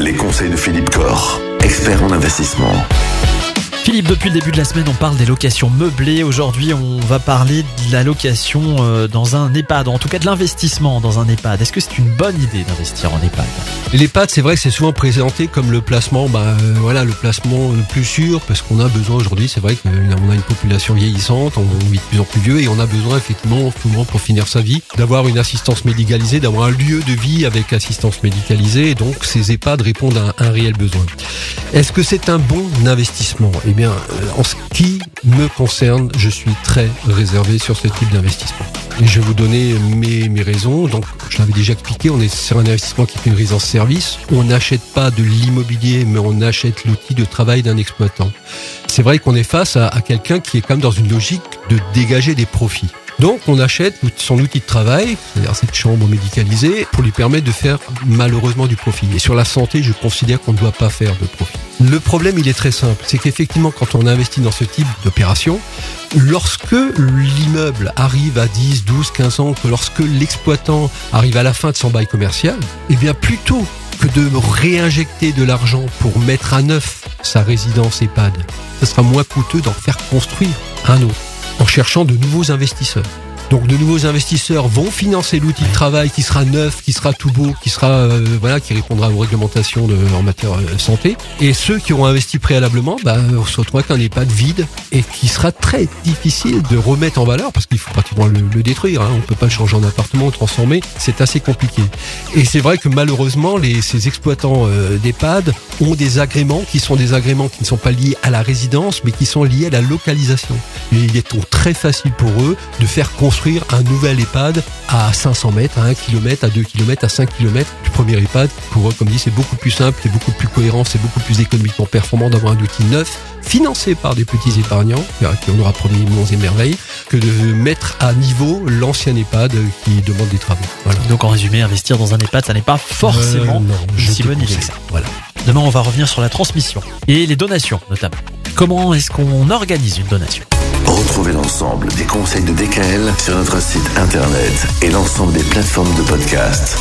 Les conseils de Philippe Corr, expert en investissement. Depuis le début de la semaine, on parle des locations meublées. Aujourd'hui, on va parler de la location euh, dans un EHPAD, en tout cas de l'investissement dans un EHPAD. Est-ce que c'est une bonne idée d'investir en EHPAD? L'EHPAD, c'est vrai que c'est souvent présenté comme le placement, bah, euh, voilà, le placement le plus sûr, parce qu'on a besoin aujourd'hui, c'est vrai qu'on a une population vieillissante, on vit de plus en plus vieux, et on a besoin effectivement, souvent pour finir sa vie, d'avoir une assistance médicalisée, d'avoir un lieu de vie avec assistance médicalisée, donc ces EHPAD répondent à un réel besoin. Est-ce que c'est un bon investissement? Eh bien, en ce qui me concerne, je suis très réservé sur ce type d'investissement. Je vais vous donner mes, raisons. Donc, je l'avais déjà expliqué, on est sur un investissement qui est une résidence-service. On n'achète pas de l'immobilier, mais on achète l'outil de travail d'un exploitant. C'est vrai qu'on est face à, à quelqu'un qui est quand même dans une logique de dégager des profits. Donc on achète son outil de travail, c'est-à-dire cette chambre médicalisée, pour lui permettre de faire malheureusement du profit. Et sur la santé, je considère qu'on ne doit pas faire de profit. Le problème, il est très simple, c'est qu'effectivement, quand on investit dans ce type d'opération, lorsque l'immeuble arrive à 10, 12, 15 ans, que lorsque l'exploitant arrive à la fin de son bail commercial, eh bien plutôt que de réinjecter de l'argent pour mettre à neuf sa résidence EHPAD, ce sera moins coûteux d'en faire construire un autre en cherchant de nouveaux investisseurs. Donc de nouveaux investisseurs vont financer l'outil de travail qui sera neuf, qui sera tout beau, qui sera euh, voilà, qui répondra aux réglementations en matière euh, santé. Et ceux qui auront investi préalablement, bah, on se retrouvera qu'un EHPAD vide et qui sera très difficile de remettre en valeur parce qu'il faut pratiquement le, le détruire. Hein. On peut pas le changer en appartement, le transformer, c'est assez compliqué. Et c'est vrai que malheureusement, les, ces exploitants euh, d'EHPAD ont des agréments qui sont des agréments qui ne sont pas liés à la résidence, mais qui sont liés à la localisation. Et il est donc très facile pour eux de faire construire un nouvel EHPAD à 500 mètres, à 1 km, à 2 km, à 5 km du premier EHPAD. Pour eux, comme dit, c'est beaucoup plus simple, c'est beaucoup plus cohérent, c'est beaucoup plus économiquement performant d'avoir un outil neuf, financé par des petits épargnants, qui on aura promis monts et merveilles, que de mettre à niveau l'ancien EHPAD qui demande des travaux. Voilà. Donc en résumé, investir dans un EHPAD, ça n'est pas forcément Euh, non, je si bonifique. conseille. Voilà. Demain, on va revenir sur la transmission et les donations notamment. Comment est-ce qu'on organise une donation Retrouvez l'ensemble des conseils de DKL sur notre site internet et l'ensemble des plateformes de podcast.